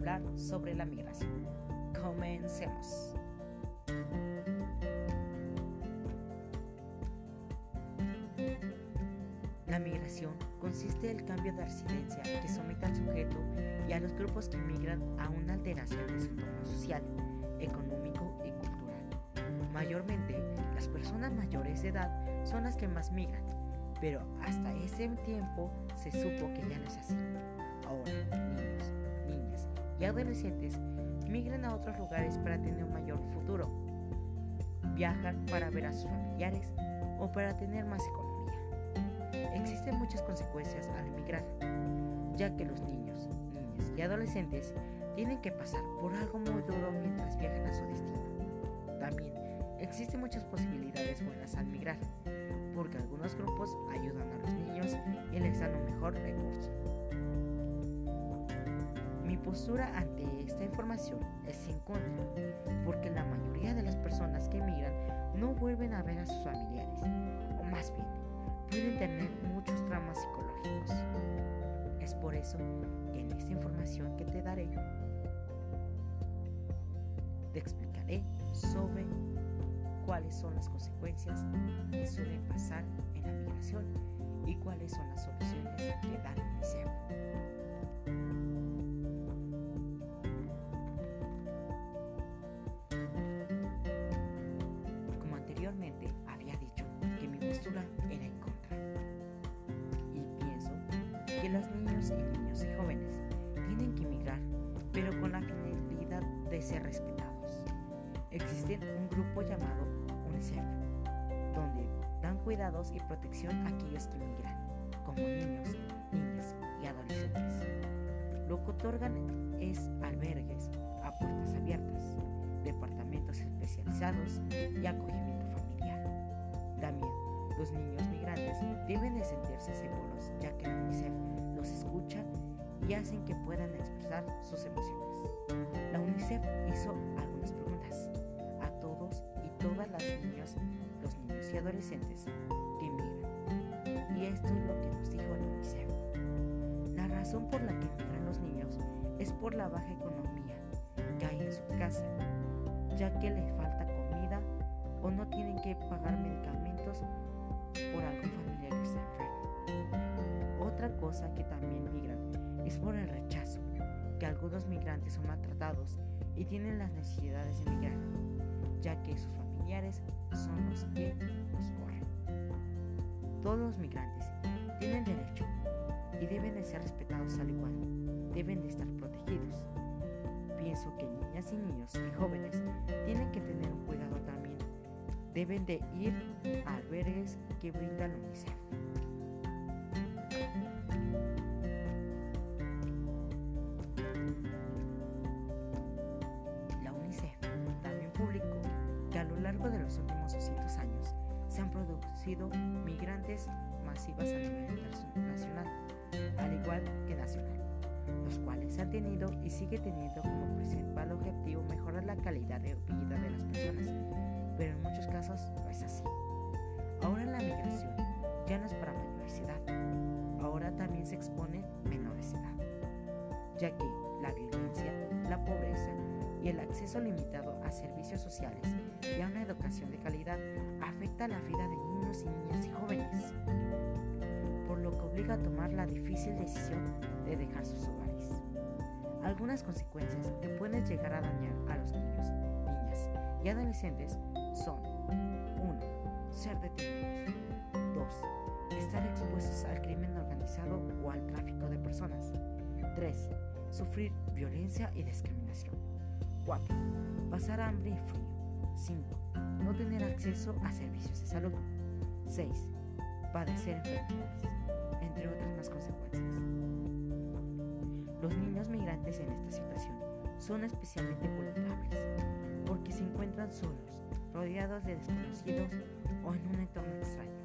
hablar sobre la migración. Comencemos. La migración consiste en el cambio de residencia que somete al sujeto y a los grupos que migran a una alteración de su entorno social, económico y cultural. Mayormente, las personas mayores de edad son las que más migran, pero hasta ese tiempo se supo que ya no es así. Y adolescentes migran a otros lugares para tener un mayor futuro. Viajan para ver a sus familiares o para tener más economía. Existen muchas consecuencias al emigrar, ya que los niños, niñas y adolescentes tienen que pasar por algo muy duro mientras viajan a su destino. También existen muchas posibilidades buenas al migrar, porque algunos grupos ayudan a los niños y les dan un mejor recurso. Postura ante esta información es en contra, porque la mayoría de las personas que emigran no vuelven a ver a sus familiares, o más bien, pueden tener muchos traumas psicológicos. Es por eso que en esta información que te daré, te explicaré sobre cuáles son las consecuencias que suelen pasar en la migración y cuáles son las soluciones postura era en contra. Y pienso que los niños y niños y jóvenes tienen que emigrar, pero con la finalidad de ser respetados. Existe un grupo llamado UNICEF, donde dan cuidados y protección a aquellos que migran, como niños, niñas y adolescentes. Lo que otorgan es albergues a puertas abiertas, departamentos especializados y acogimiento los niños migrantes deben de sentirse seguros, ya que la UNICEF los escucha y hacen que puedan expresar sus emociones. La UNICEF hizo algunas preguntas a todos y todas las niñas, los niños y adolescentes que emigran. Y esto es lo que nos dijo la UNICEF. La razón por la que emigran los niños es por la baja economía que hay en su casa, ya que les falta comida o no tienen que pagar medicamentos por algún familiar que está enfermo. Otra cosa que también migran es por el rechazo, que algunos migrantes son maltratados y tienen las necesidades de migrar, ya que sus familiares son los que los corren. Todos los migrantes tienen derecho y deben de ser respetados al igual, deben de estar protegidos. Pienso que niñas y niños y jóvenes tienen que tener un cuidado también. Deben de ir a albergues que brinda la UNICEF. La UNICEF también publicó que a lo largo de los últimos 200 años se han producido migrantes masivas a nivel internacional, al igual que nacional, los cuales han tenido y sigue teniendo como principal objetivo mejorar la calidad de vida de las personas, pero en muchos casos no es así. Ahora la migración ya no es para mayores edad, ahora también se expone menores edad, ya que la violencia, la pobreza y el acceso limitado a servicios sociales y a una educación de calidad afecta la vida de niños y niñas y jóvenes, por lo que obliga a tomar la difícil decisión de dejar sus hogares. Algunas consecuencias que pueden llegar a dañar a los niños, niñas y adolescentes son 1. Ser detenidos 2. Estar expuestos al crimen organizado o al tráfico de personas 3. Sufrir violencia y discriminación 4. Pasar hambre y frío. 5. No tener acceso a servicios de salud. 6. Padecer enfermedades, entre otras más consecuencias. Los niños migrantes en esta situación son especialmente vulnerables porque se encuentran solos, rodeados de desconocidos o en un entorno extraño.